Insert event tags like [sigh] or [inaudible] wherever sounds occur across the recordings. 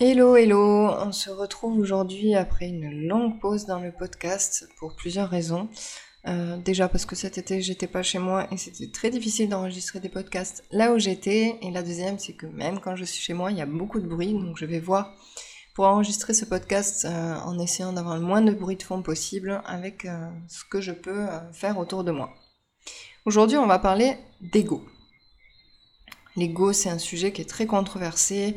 Hello, hello, on se retrouve aujourd'hui après une longue pause dans le podcast pour plusieurs raisons. Euh, déjà parce que cet été j'étais pas chez moi et c'était très difficile d'enregistrer des podcasts là où j'étais. Et la deuxième c'est que même quand je suis chez moi il y a beaucoup de bruit donc je vais voir pour enregistrer ce podcast euh, en essayant d'avoir le moins de bruit de fond possible avec euh, ce que je peux faire autour de moi. Aujourd'hui on va parler d'ego. L'ego c'est un sujet qui est très controversé,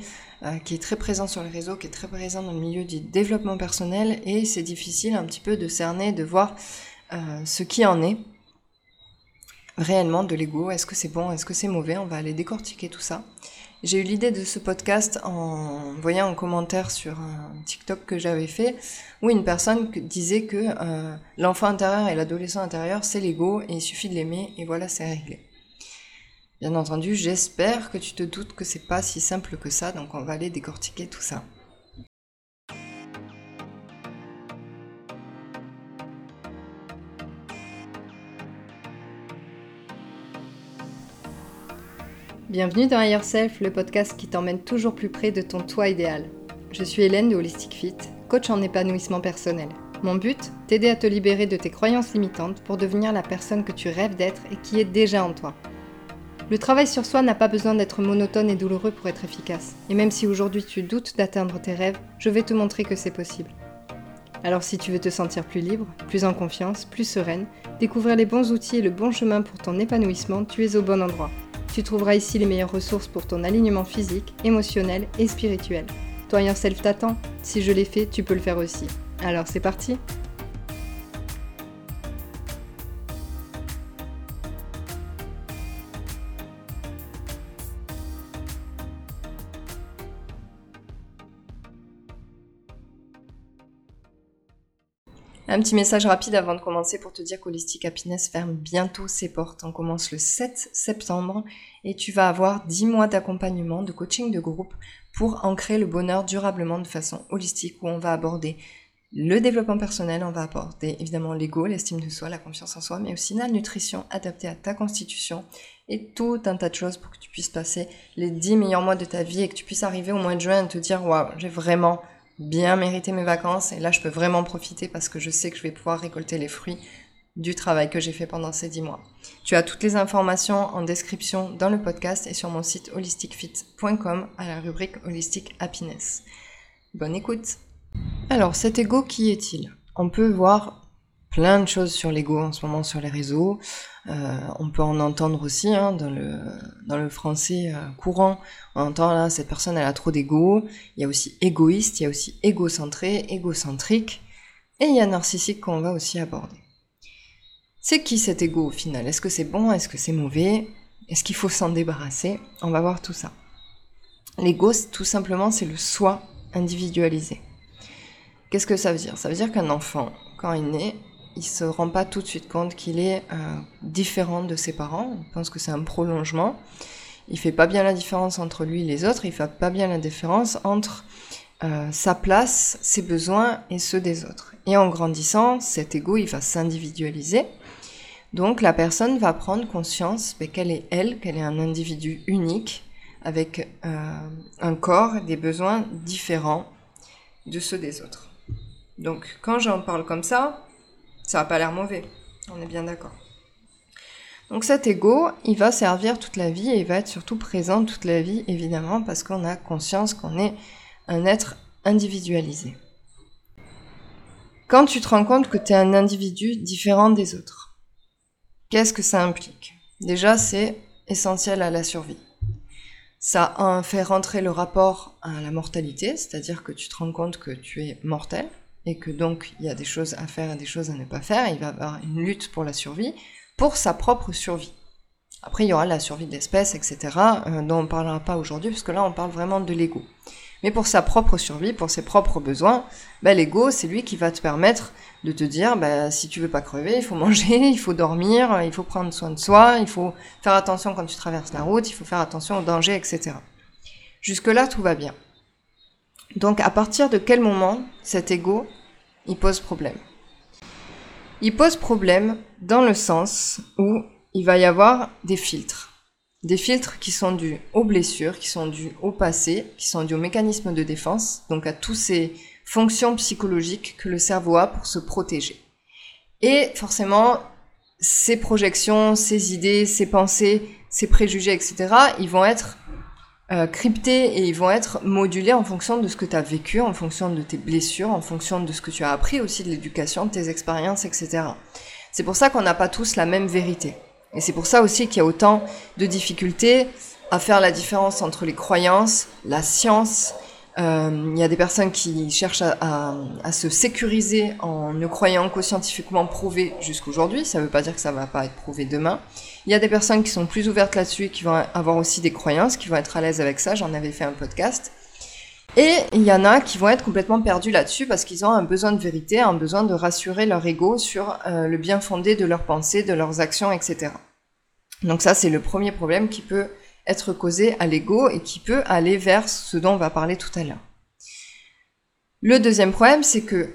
qui est très présent sur les réseaux, qui est très présent dans le milieu du développement personnel et c'est difficile un petit peu de cerner, de voir euh, ce qui en est réellement de l'ego. Est-ce que c'est bon Est-ce que c'est mauvais? On va aller décortiquer tout ça. J'ai eu l'idée de ce podcast en voyant un commentaire sur un TikTok que j'avais fait où une personne disait que euh, l'enfant intérieur et l'adolescent intérieur c'est l'ego et il suffit de l'aimer et voilà c'est réglé. Bien entendu, j'espère que tu te doutes que c'est pas si simple que ça, donc on va aller décortiquer tout ça. Bienvenue dans Higher Self, le podcast qui t'emmène toujours plus près de ton toi idéal. Je suis Hélène de Holistic Fit, coach en épanouissement personnel. Mon but, t'aider à te libérer de tes croyances limitantes pour devenir la personne que tu rêves d'être et qui est déjà en toi. Le travail sur soi n'a pas besoin d'être monotone et douloureux pour être efficace. Et même si aujourd'hui tu doutes d'atteindre tes rêves, je vais te montrer que c'est possible. Alors si tu veux te sentir plus libre, plus en confiance, plus sereine, découvrir les bons outils et le bon chemin pour ton épanouissement, tu es au bon endroit. Tu trouveras ici les meilleures ressources pour ton alignement physique, émotionnel et spirituel. Toi Yourself t'attend. Si je l'ai fait, tu peux le faire aussi. Alors c'est parti Un petit message rapide avant de commencer pour te dire qu'Holistic Happiness ferme bientôt ses portes. On commence le 7 septembre et tu vas avoir 10 mois d'accompagnement, de coaching de groupe pour ancrer le bonheur durablement de façon holistique où on va aborder le développement personnel, on va aborder évidemment l'ego, l'estime de soi, la confiance en soi, mais aussi la nutrition adaptée à ta constitution et tout un tas de choses pour que tu puisses passer les 10 meilleurs mois de ta vie et que tu puisses arriver au mois de juin et te dire waouh, j'ai vraiment bien mérité mes vacances et là je peux vraiment profiter parce que je sais que je vais pouvoir récolter les fruits du travail que j'ai fait pendant ces dix mois. Tu as toutes les informations en description dans le podcast et sur mon site holisticfit.com à la rubrique Holistic Happiness. Bonne écoute Alors cet ego, qui est-il? On peut voir plein de choses sur l'ego en ce moment sur les réseaux. Euh, on peut en entendre aussi hein, dans, le, français euh, courant. On entend là, cette personne elle a trop d'ego. Il y a aussi égoïste, il y a aussi égocentré, égocentrique. Et il y a narcissique qu'on va aussi aborder. C'est qui cet ego au final? Est-ce que c'est bon? Est-ce que c'est mauvais? Est-ce qu'il faut s'en débarrasser? On va voir tout ça. L'ego, tout simplement, c'est le soi individualisé. Qu'est-ce que ça veut dire? Ça veut dire qu'un enfant, quand il naît, il se rend pas tout de suite compte qu'il est euh, différent de ses parents. Il pense que c'est un prolongement. Il fait pas bien la différence entre lui et les autres. Il fait pas bien la différence entre euh, sa place, ses besoins et ceux des autres. Et en grandissant, cet ego, il va s'individualiser. Donc la personne va prendre conscience qu'elle est elle, qu'elle est un individu unique avec euh, un corps des besoins différents de ceux des autres. Donc quand j'en parle comme ça, ça n'a pas l'air mauvais. On est bien d'accord. Donc cet ego, il va servir toute la vie et il va être surtout présent toute la vie, évidemment, parce qu'on a conscience qu'on est un être individualisé. Quand tu te rends compte que tu es un individu différent des autres, qu'est-ce que ça implique? Déjà, c'est essentiel à la survie. Ça fait rentrer le rapport à la mortalité, c'est-à-dire que tu te rends compte que tu es mortel, et que donc il y a des choses à faire et des choses à ne pas faire, il va y avoir une lutte pour la survie, pour sa propre survie. Après, il y aura la survie de l'espèce, etc., euh, dont on ne parlera pas aujourd'hui, parce que là, on parle vraiment de l'ego. Mais pour sa propre survie, pour ses propres besoins, bah, l'ego, c'est lui qui va te permettre de te dire, bah, si tu veux pas crever, il faut [laughs] manger, il faut dormir, il faut prendre soin de soi, il faut faire attention quand tu traverses la route, il faut faire attention aux dangers, etc. Jusque-là, tout va bien. Donc, à partir de quel moment cet ego il pose problème. Il pose problème dans le sens où il va y avoir des filtres. des filtres qui sont dus aux blessures, qui sont dus au passé, qui sont dus aux mécanismes de défense, donc à toutes ces fonctions psychologiques que le cerveau a pour se protéger. Et forcément, ces projections, ces idées, ces pensées, ces préjugés, etc., ils vont être euh, cryptés et ils vont être modulés en fonction de ce que tu as vécu, en fonction de tes blessures, en fonction de ce que tu as appris aussi de l'éducation, de tes expériences, etc. C'est pour ça qu'on n'a pas tous la même vérité. Et c'est pour ça aussi qu'il y a autant de difficultés à faire la différence entre les croyances, la science. Euh, il y a des personnes qui cherchent à, se sécuriser en ne croyant qu'au scientifiquement prouvé jusqu'aujourd'hui. Ça ne veut pas dire que ça va pas être prouvé demain. Il y a des personnes qui sont plus ouvertes là-dessus et qui vont avoir aussi des croyances, qui vont être à l'aise avec ça. J'en avais fait un podcast. Et il y en a qui vont être complètement perdus là-dessus parce qu'ils ont un besoin de vérité, un besoin de rassurer leur ego sur euh, le bien fondé de leurs pensées, de leurs actions, etc. Donc ça, c'est le premier problème qui peut être causé à l'ego et qui peut aller vers ce dont on va parler tout à l'heure. Le deuxième problème, c'est que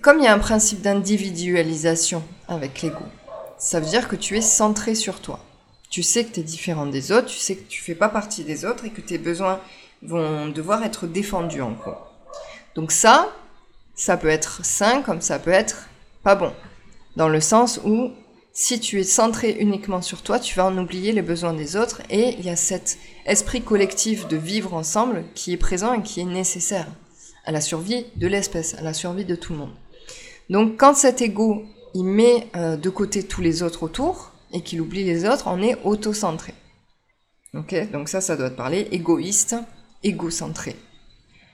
comme il y a un principe d'individualisation avec l'ego, ça veut dire que tu es centré sur toi. Tu sais que tu es différent des autres, tu sais que tu fais pas partie des autres et que tes besoins vont devoir être défendus en gros. Donc ça, ça peut être sain comme ça peut être pas bon. Dans le sens où si tu es centré uniquement sur toi, tu vas en oublier les besoins des autres et il y a cet esprit collectif de vivre ensemble qui est présent et qui est nécessaire à la survie de l'espèce, à la survie de tout le monde. Donc quand cet ego, il met euh, de côté tous les autres autour et qu'il oublie les autres, on est auto-centré. Donc ça, ça doit te parler égoïste, égocentré.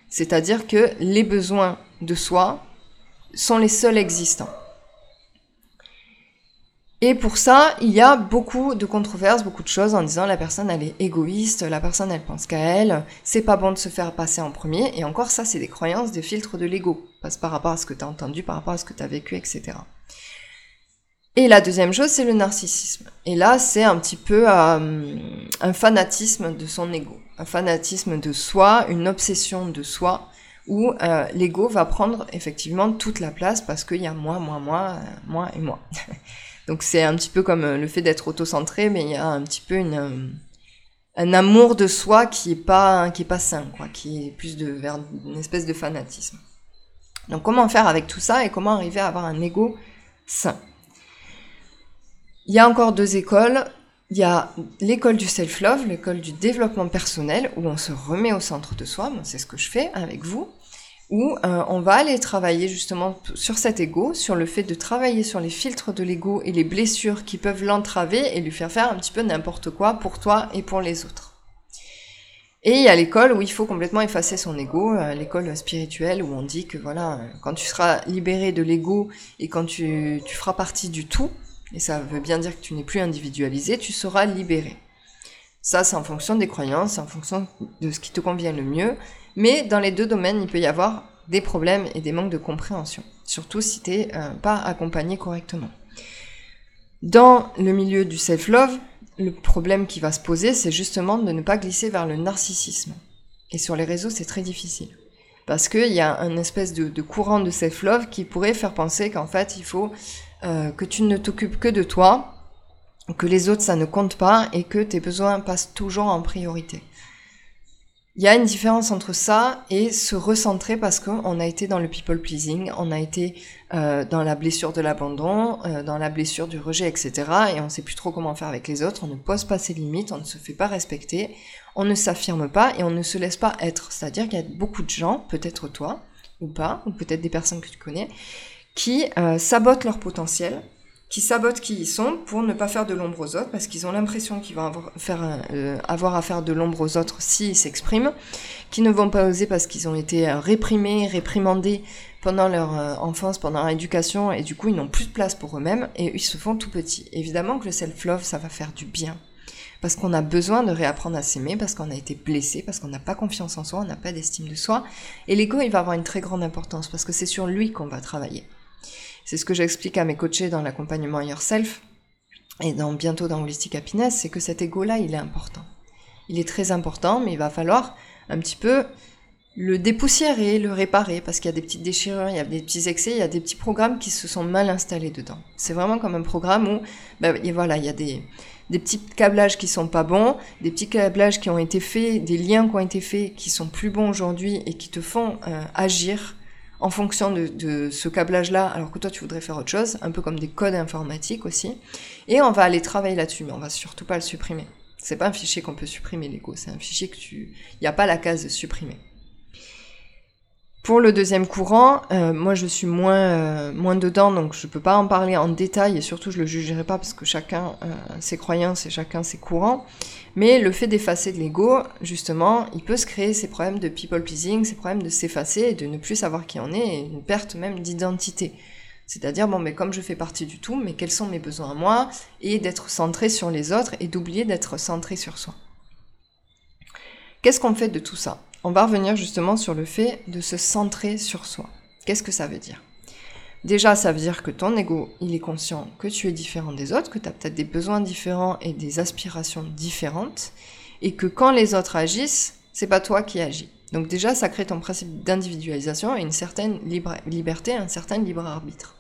C'est-à-dire que les besoins de soi sont les seuls existants. Et pour ça, il y a beaucoup de controverses, beaucoup de choses en disant la personne elle est égoïste, la personne elle pense qu'à elle, c'est pas bon de se faire passer en premier, et encore ça c'est des croyances, des filtres de l'ego, passe par rapport à ce que tu as entendu, par rapport à ce que tu as vécu, etc. Et la deuxième chose, c'est le narcissisme. Et là, c'est un petit peu euh, un fanatisme de son ego, un fanatisme de soi, une obsession de soi, où euh, l'ego va prendre effectivement toute la place parce qu'il y a moi, moi, moi, euh, moi et moi. [laughs] Donc c'est un petit peu comme euh, le fait d'être auto-centré, mais il y a un petit peu une, euh, un amour de soi qui est pas pas sain, quoi, qui est plus de vers une espèce de fanatisme. Donc comment faire avec tout ça et comment arriver à avoir un ego sain? Il y a encore deux écoles. Il y a l'école du self-love, l'école du développement personnel, où on se remet au centre de soi. c'est ce que je fais avec vous où euh, on va aller travailler justement sur cet ego, sur le fait de travailler sur les filtres de l'ego et les blessures qui peuvent l'entraver et lui faire faire un petit peu n'importe quoi pour toi et pour les autres. Et il y a l'école où il faut complètement effacer son ego, euh, l'école spirituelle où on dit que voilà, euh, quand tu seras libéré de l'ego et quand tu, tu feras partie du tout, et ça veut bien dire que tu n'es plus individualisé, tu seras libéré. Ça, c'est en fonction des croyances, en fonction de ce qui te convient le mieux. Mais dans les deux domaines, il peut y avoir des problèmes et des manques de compréhension, surtout si tu n'es euh, pas accompagné correctement. Dans le milieu du self-love, le problème qui va se poser, c'est justement de ne pas glisser vers le narcissisme. Et sur les réseaux, c'est très difficile. Parce qu'il y a un espèce de, courant de self-love qui pourrait faire penser qu'en fait, il faut euh, que tu ne t'occupes que de toi, que les autres, ça ne compte pas, et que tes besoins passent toujours en priorité. Il y a une différence entre ça et se recentrer parce qu'on a été dans le people pleasing, on a été euh, dans la blessure de l'abandon, euh, dans la blessure du rejet, etc. Et on sait plus trop comment faire avec les autres, on ne pose pas ses limites, on ne se fait pas respecter, on ne s'affirme pas et on ne se laisse pas être. C'est-à-dire qu'il y a beaucoup de gens, peut-être toi ou pas, ou peut-être des personnes que tu connais, qui euh, sabotent leur potentiel qui sabotent qui ils sont pour ne pas faire de l'ombre aux autres, parce qu'ils ont l'impression qu'ils vont avoir, euh, à faire de l'ombre aux autres s'ils s'expriment, qui ne vont pas oser parce qu'ils ont été euh, réprimés, réprimandés pendant leur euh, enfance, pendant leur éducation, et du coup ils n'ont plus de place pour eux-mêmes, et ils se font tout petits. Évidemment que le self-love, ça va faire du bien. Parce qu'on a besoin de réapprendre à s'aimer, parce qu'on a été blessé, parce qu'on n'a pas confiance en soi, on n'a pas d'estime de soi. Et l'ego, il va avoir une très grande importance, parce que c'est sur lui qu'on va travailler. C'est ce que j'explique à mes coachés dans l'accompagnement Yourself et dans, bientôt dans Holistic Happiness, c'est que cet ego-là, il est important. Il est très important, mais il va falloir un petit peu le dépoussiérer, le réparer, parce qu'il y a des petites déchirures, il y a des petits excès, il y a des petits programmes qui se sont mal installés dedans. C'est vraiment comme un programme où, ben, voilà, il y a des, des petits câblages qui sont pas bons, des petits câblages qui ont été faits, des liens qui ont été faits qui sont plus bons aujourd'hui et qui te font euh, agir en fonction de, ce câblage-là, alors que toi tu voudrais faire autre chose, un peu comme des codes informatiques aussi. Et on va aller travailler là-dessus, mais on va surtout pas le supprimer. C'est pas un fichier qu'on peut supprimer l'ego, c'est un fichier que tu, il n'y a pas la case supprimer. Pour le deuxième courant, euh, moi je suis moins, euh, dedans, donc je peux pas en parler en détail et surtout je le jugerai pas parce que chacun euh, ses croyances et chacun ses courants. Mais le fait d'effacer de l'ego, justement, il peut se créer ces problèmes de people pleasing, ces problèmes de s'effacer et de ne plus savoir qui on est et une perte même d'identité. C'est-à-dire, bon, mais comme je fais partie du tout, mais quels sont mes besoins à moi et d'être centré sur les autres et d'oublier d'être centré sur soi. Qu'est-ce qu'on fait de tout ça? On va revenir justement sur le fait de se centrer sur soi. Qu'est-ce que ça veut dire? Déjà, ça veut dire que ton ego, il est conscient que tu es différent des autres, que tu as peut-être des besoins différents et des aspirations différentes, et que quand les autres agissent, c'est pas toi qui agis. Donc déjà, ça crée ton principe d'individualisation et une certaine liberté, un certain libre arbitre.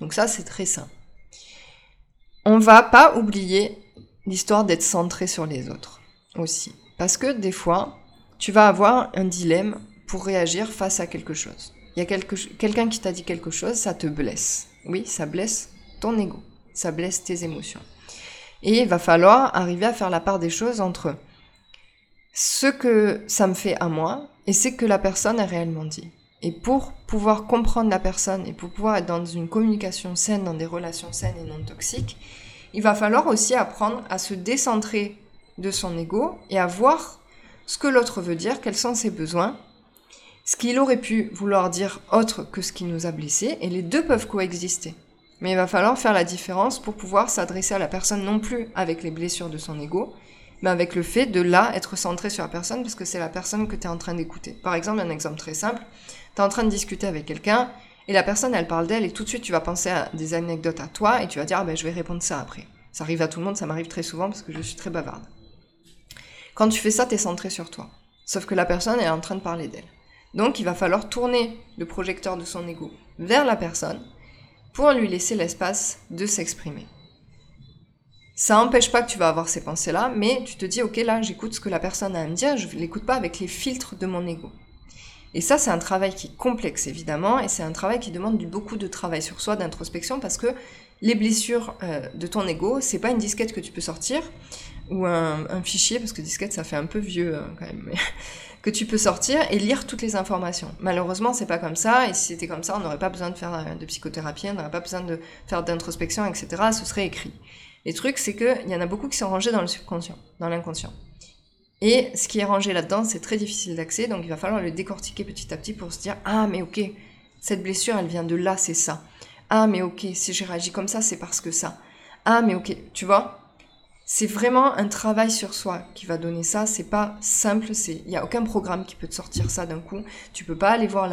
Donc ça, c'est très sain. On va pas oublier l'histoire d'être centré sur les autres aussi. Parce que des fois, tu vas avoir un dilemme pour réagir face à quelque chose. Il y a quelqu'un qui t'a dit quelque chose, ça te blesse. Oui, ça blesse ton ego, ça blesse tes émotions. Et il va falloir arriver à faire la part des choses entre ce que ça me fait à moi et ce que la personne a réellement dit. Et pour pouvoir comprendre la personne et pour pouvoir être dans une communication saine, dans des relations saines et non toxiques, il va falloir aussi apprendre à se décentrer de son ego et à voir ce que l'autre veut dire, quels sont ses besoins, ce qu'il aurait pu vouloir dire autre que ce qui nous a blessés, et les deux peuvent coexister. Mais il va falloir faire la différence pour pouvoir s'adresser à la personne non plus avec les blessures de son ego, mais avec le fait de là être centré sur la personne parce que c'est la personne que tu es en train d'écouter. Par exemple, un exemple très simple, tu es en train de discuter avec quelqu'un et la personne elle parle d'elle et tout de suite tu vas penser à des anecdotes à toi et tu vas dire ah ben je vais répondre ça après. Ça arrive à tout le monde, ça m'arrive très souvent parce que je suis très bavarde. Quand tu fais ça, tu es centré sur toi. Sauf que la personne est en train de parler d'elle. Donc il va falloir tourner le projecteur de son ego vers la personne pour lui laisser l'espace de s'exprimer. Ça n'empêche pas que tu vas avoir ces pensées-là, mais tu te dis, ok, là, j'écoute ce que la personne a à me dire, je ne l'écoute pas avec les filtres de mon ego. Et ça, c'est un travail qui est complexe, évidemment, et c'est un travail qui demande beaucoup de travail sur soi, d'introspection, parce que les blessures euh, de ton ego, c'est pas une disquette que tu peux sortir, ou un, fichier, parce que disquette ça fait un peu vieux hein, quand même, [laughs] que tu peux sortir et lire toutes les informations. Malheureusement, c'est pas comme ça, et si c'était comme ça, on n'aurait pas besoin de faire euh, de psychothérapie, on n'aurait pas besoin de faire d'introspection, etc. Ce serait écrit. Les trucs, c'est qu'il y en a beaucoup qui sont rangés dans le subconscient, dans l'inconscient. Et ce qui est rangé là-dedans, c'est très difficile d'accès, donc il va falloir le décortiquer petit à petit pour se dire Ah, mais ok, cette blessure, elle vient de là, c'est ça. Ah, mais ok, si j'ai réagi comme ça, c'est parce que ça. Ah, mais ok, tu vois c'est vraiment un travail sur soi qui va donner ça. C'est pas simple. C'est il y a aucun programme qui peut te sortir ça d'un coup. Tu peux pas aller voir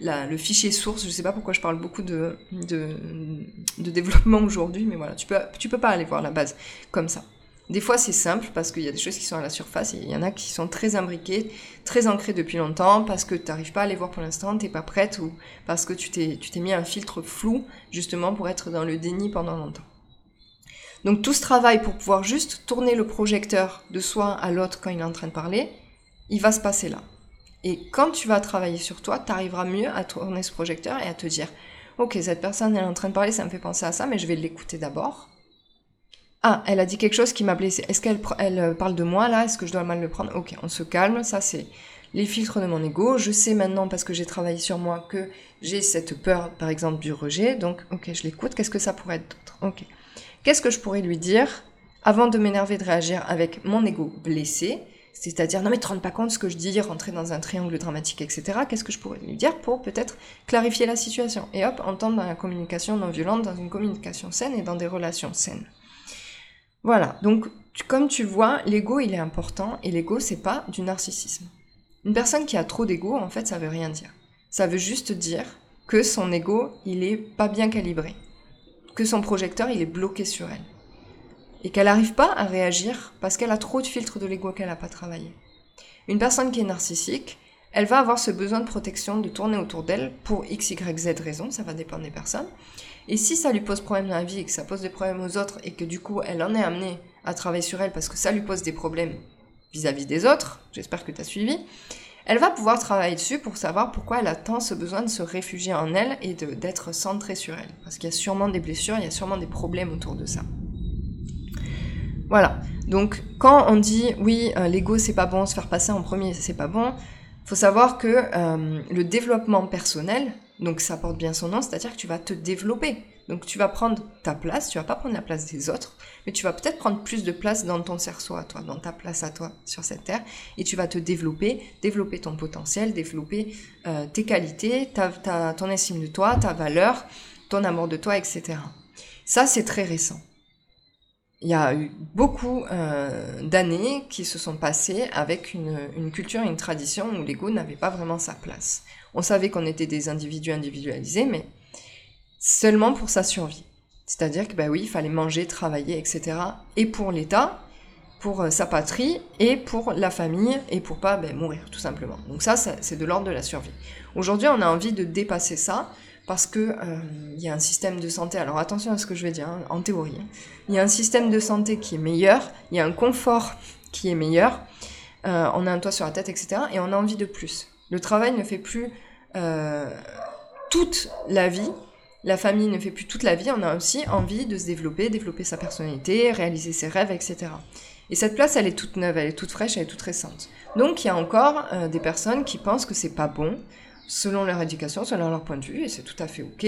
le fichier source. Je sais pas pourquoi je parle beaucoup de, développement aujourd'hui, mais voilà, tu peux tu peux pas aller voir la base comme ça. Des fois, c'est simple parce qu'il y a des choses qui sont à la surface et il y en a qui sont très imbriquées, très ancrées depuis longtemps parce que tu n'arrives pas à les voir pour l'instant, t'es pas prête ou parce que tu t'es, tu t'es mis un filtre flou justement pour être dans le déni pendant longtemps. Donc tout ce travail pour pouvoir juste tourner le projecteur de soi à l'autre quand il est en train de parler, il va se passer là. Et quand tu vas travailler sur toi, tu arriveras mieux à tourner ce projecteur et à te dire, ok, cette personne est en train de parler, ça me fait penser à ça, mais je vais l'écouter d'abord. Ah, elle a dit quelque chose qui m'a blessé. Est-ce qu'elle elle euh, parle de moi là? Est-ce que je dois mal le prendre? Ok, on se calme. Ça, c'est les filtres de mon ego. Je sais maintenant, parce que j'ai travaillé sur moi, que j'ai cette peur, par exemple, du rejet. Donc, ok, je l'écoute. Qu'est-ce que ça pourrait être d'autre? Ok. Qu'est-ce que je pourrais lui dire avant de m'énerver, de réagir avec mon ego blessé? C'est-à-dire, non mais te rends pas compte ce que je dis, rentrer dans un triangle dramatique, etc. Qu'est-ce que je pourrais lui dire pour peut-être clarifier la situation? Et hop, entendre dans la communication non violente, dans une communication saine et dans des relations saines. Voilà, donc comme tu vois, l'ego il est important et l'ego c'est pas du narcissisme. Une personne qui a trop d'ego, en fait, ça veut rien dire. Ça veut juste dire que son ego il est pas bien calibré que son projecteur il est bloqué sur elle. Et qu'elle n'arrive pas à réagir parce qu'elle a trop de filtres de l'ego qu'elle n'a pas travaillé. Une personne qui est narcissique, elle va avoir ce besoin de protection de tourner autour d'elle pour x, y, z raison, ça va dépendre des personnes. Et si ça lui pose problème dans la vie et que ça pose des problèmes aux autres et que du coup elle en est amenée à travailler sur elle parce que ça lui pose des problèmes vis-à-vis des autres, j'espère que tu as suivi, elle va pouvoir travailler dessus pour savoir pourquoi elle a tant ce besoin de se réfugier en elle et d'être centrée sur elle. Parce qu'il y a sûrement des blessures, il y a sûrement des problèmes autour de ça. Voilà. Donc quand on dit oui, euh, l'ego c'est pas bon, se faire passer en premier c'est pas bon, faut savoir que euh, le développement personnel, donc ça porte bien son nom, c'est-à-dire que tu vas te développer. Donc tu vas prendre ta place, tu vas pas prendre la place des autres, mais tu vas peut-être prendre plus de place dans ton cerceau à toi, dans ta place à toi sur cette terre, et tu vas te développer, développer ton potentiel, développer euh, tes qualités, ta, ton estime de toi, ta valeur, ton amour de toi, etc. Ça, c'est très récent. Il y a eu beaucoup euh, d'années qui se sont passées avec une, culture une tradition où l'ego n'avait pas vraiment sa place. On savait qu'on était des individus individualisés, mais seulement pour sa survie. C'est-à-dire que, bah oui, il fallait manger, travailler, etc. Et pour l'État, pour euh, sa patrie, et pour la famille, et pour pas ben, mourir, tout simplement. Donc ça, c'est de l'ordre de la survie. Aujourd'hui, on a envie de dépasser ça, parce que euh, il y a un système de santé. Alors attention à ce que je vais dire, hein, en théorie. Hein. Il y a un système de santé qui est meilleur, il y a un confort qui est meilleur, euh, on a un toit sur la tête, etc. Et on a envie de plus. Le travail ne fait plus toute la vie, la famille ne fait plus toute la vie, on a aussi envie de se développer, développer sa personnalité, réaliser ses rêves, etc. Et cette place, elle est toute neuve, elle est toute fraîche, elle est toute récente. Donc il y a encore euh, des personnes qui pensent que c'est pas bon, selon leur éducation, selon leur point de vue, et c'est tout à fait ok,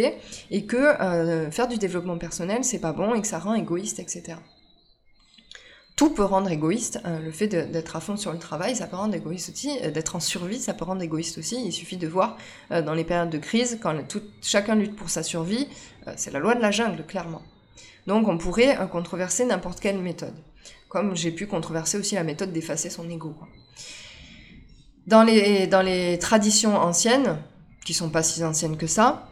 et que euh, faire du développement personnel, c'est pas bon et que ça rend égoïste, etc tout peut rendre égoïste. Euh, le fait d'être à fond sur le travail, ça peut rendre égoïste aussi. Euh, d'être en survie, ça peut rendre égoïste aussi. Il suffit de voir euh, dans les périodes de crise, quand chacun lutte pour sa survie, c'est la loi de la jungle, clairement. Donc on pourrait controverser n'importe quelle méthode. Comme j'ai pu controverser aussi la méthode d'effacer son ego. Dans, les, dans les traditions anciennes, qui sont pas si anciennes que ça,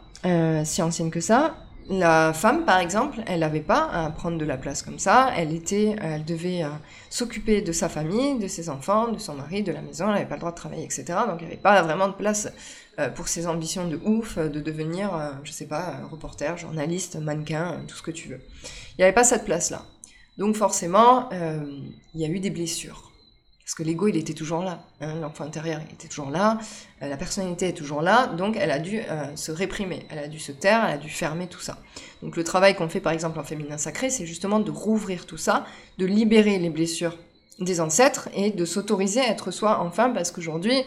si anciennes que ça, la femme, par exemple, elle n'avait pas à prendre de la place comme ça. Elle était, elle devait euh, s'occuper de sa famille, de ses enfants, de son mari, de la maison. Elle n'avait pas le droit de travailler, etc. Donc il n'y avait pas vraiment de place euh, pour ses ambitions de ouf, de devenir, je euh, je sais pas, reporter, journaliste, mannequin, tout ce que tu veux. Il n'y avait pas cette place-là. Donc forcément, il y a eu des blessures. Parce que l'ego, il était toujours là. Hein, L'enfant intérieur, il était toujours là. Euh, la personnalité est toujours là. Donc, elle a dû euh, se réprimer. Elle a dû se taire. Elle a dû fermer tout ça. Donc, le travail qu'on fait, par exemple, en féminin sacré, c'est justement de rouvrir tout ça, de libérer les blessures des ancêtres et de s'autoriser à être soi enfin, parce qu'aujourd'hui,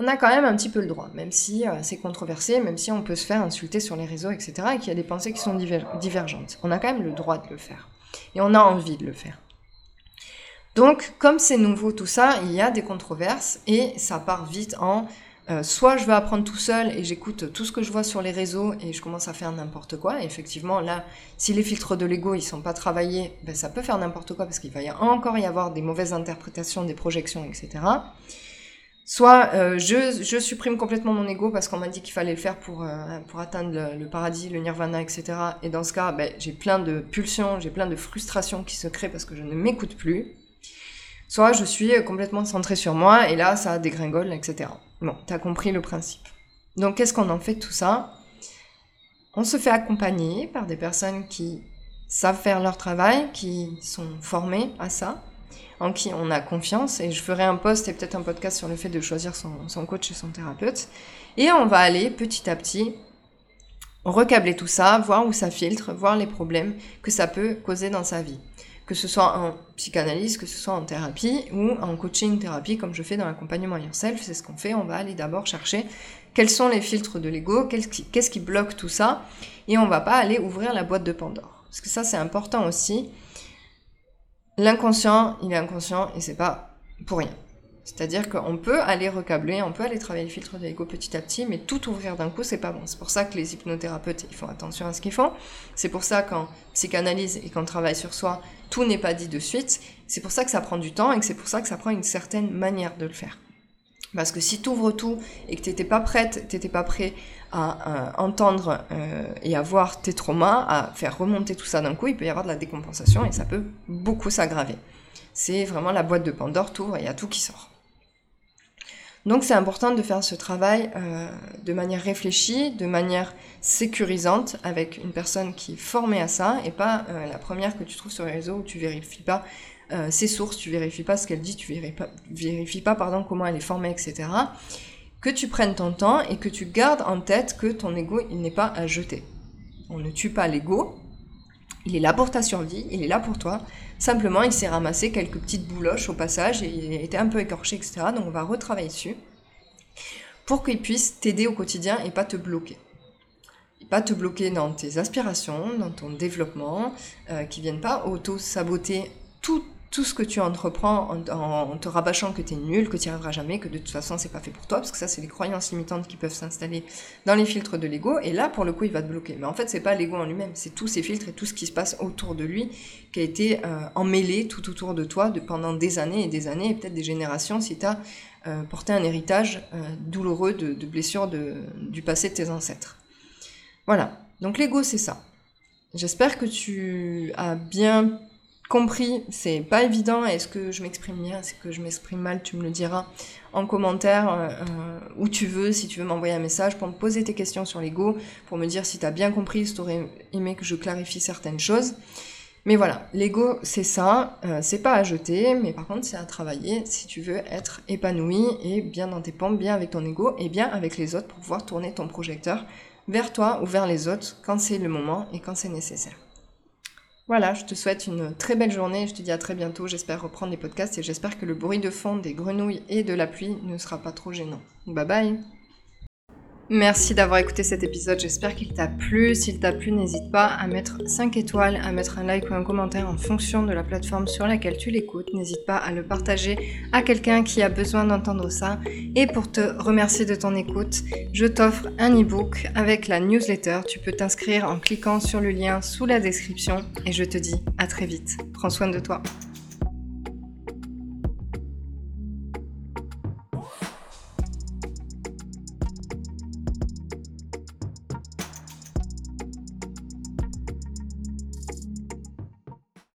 on a quand même un petit peu le droit, même si euh, c'est controversé, même si on peut se faire insulter sur les réseaux, etc., et qu'il y a des pensées qui sont divergentes. On a quand même le droit de le faire. Et on a envie de le faire. Donc, comme c'est nouveau tout ça, il y a des controverses et ça part vite en euh, soit je veux apprendre tout seul et j'écoute tout ce que je vois sur les réseaux et je commence à faire n'importe quoi. Effectivement, là, si les filtres de l'ego ils sont pas travaillés, ben, ça peut faire n'importe quoi parce qu'il va encore y avoir des mauvaises interprétations, des projections, etc. Soit euh, je, supprime complètement mon ego parce qu'on m'a dit qu'il fallait le faire pour, euh, pour atteindre le, paradis, le nirvana, etc. Et dans ce cas, ben, j'ai plein de pulsions, j'ai plein de frustrations qui se créent parce que je ne m'écoute plus soit je suis complètement centrée sur moi et là ça dégringole, etc. Bon, t'as compris le principe. Donc qu'est-ce qu'on en fait de tout ça? On se fait accompagner par des personnes qui savent faire leur travail, qui sont formées à ça, en qui on a confiance, et je ferai un post et peut-être un podcast sur le fait de choisir son, son coach et son thérapeute, et on va aller petit à petit recabler tout ça, voir où ça filtre, voir les problèmes que ça peut causer dans sa vie que ce soit en psychanalyse, que ce soit en thérapie ou en coaching thérapie, comme je fais dans l'accompagnement yourself, c'est ce qu'on fait. On va aller d'abord chercher quels sont les filtres de l'ego, qu'est-ce qui, bloque tout ça, et on va pas aller ouvrir la boîte de Pandore. Parce que ça, c'est important aussi. L'inconscient, il est inconscient et c'est pas pour rien. C'est-à-dire qu'on peut aller recabler, on peut aller travailler le filtre de l'ego petit à petit, mais tout ouvrir d'un coup, c'est pas bon. C'est pour ça que les hypnothérapeutes, ils font attention à ce qu'ils font. C'est pour ça qu'en psychanalyse et qu'en travaille sur soi, tout n'est pas dit de suite. C'est pour ça que ça prend du temps et que c'est pour ça que ça prend une certaine manière de le faire. Parce que si tu ouvres tout et que t'étais pas prête, t'étais pas prêt à, entendre euh, et à voir tes traumas, à faire remonter tout ça d'un coup, il peut y avoir de la décompensation et ça peut beaucoup s'aggraver. C'est vraiment la boîte de Pandore, t'ouvres et il y a tout qui sort. Donc c'est important de faire ce travail euh, de manière réfléchie, de manière sécurisante, avec une personne qui est formée à ça, et pas euh, la première que tu trouves sur les réseaux où tu vérifies pas euh, ses sources, tu vérifies pas ce qu'elle dit, tu vérifies pas, vérifies pas pardon, comment elle est formée, etc. Que tu prennes ton temps et que tu gardes en tête que ton ego, il n'est pas à jeter. On ne tue pas l'ego, il est là pour ta survie, il est là pour toi. Simplement, il s'est ramassé quelques petites bouloches au passage et il était un peu écorché, etc. Donc on va retravailler dessus pour qu'il puisse t'aider au quotidien et pas te bloquer. Et pas te bloquer dans tes aspirations, dans ton développement, euh, qui viennent pas auto-saboter tout tout ce que tu entreprends en, te rabâchant que tu es nul, que tu n'y arriveras jamais, que de toute façon c'est pas fait pour toi, parce que ça c'est les croyances limitantes qui peuvent s'installer dans les filtres de l'ego, et là pour le coup il va te bloquer. Mais en fait c'est pas l'ego en lui-même, c'est tous ces filtres et tout ce qui se passe autour de lui qui a été euh, emmêlé tout autour de toi de, pendant des années et des années, et peut-être des générations si tu as euh, porté un héritage euh, douloureux de, blessures du passé de tes ancêtres. Voilà, donc l'ego c'est ça. J'espère que tu as bien compris, c'est pas évident. Est-ce que je m'exprime bien Est-ce que je m'exprime mal Tu me le diras en commentaire euh, euh, où tu veux, si tu veux m'envoyer un message pour me poser tes questions sur l'ego, pour me dire si tu as bien compris, si tu aurais aimé que je clarifie certaines choses. Mais voilà, l'ego c'est ça, euh, c'est pas à jeter, mais par contre c'est à travailler si tu veux être épanoui et bien dans tes pompes, bien avec ton ego et bien avec les autres pour pouvoir tourner ton projecteur vers toi ou vers les autres quand c'est le moment et quand c'est nécessaire. Voilà, je te souhaite une très belle journée, je te dis à très bientôt, j'espère reprendre les podcasts et j'espère que le bruit de fond des grenouilles et de la pluie ne sera pas trop gênant. Bye bye Merci d'avoir écouté cet épisode, j'espère qu'il t'a plu. S'il t'a plu, n'hésite pas à mettre 5 étoiles, à mettre un like ou un commentaire en fonction de la plateforme sur laquelle tu l'écoutes. N'hésite pas à le partager à quelqu'un qui a besoin d'entendre ça. Et pour te remercier de ton écoute, je t'offre un e-book avec la newsletter. Tu peux t'inscrire en cliquant sur le lien sous la description et je te dis à très vite. Prends soin de toi.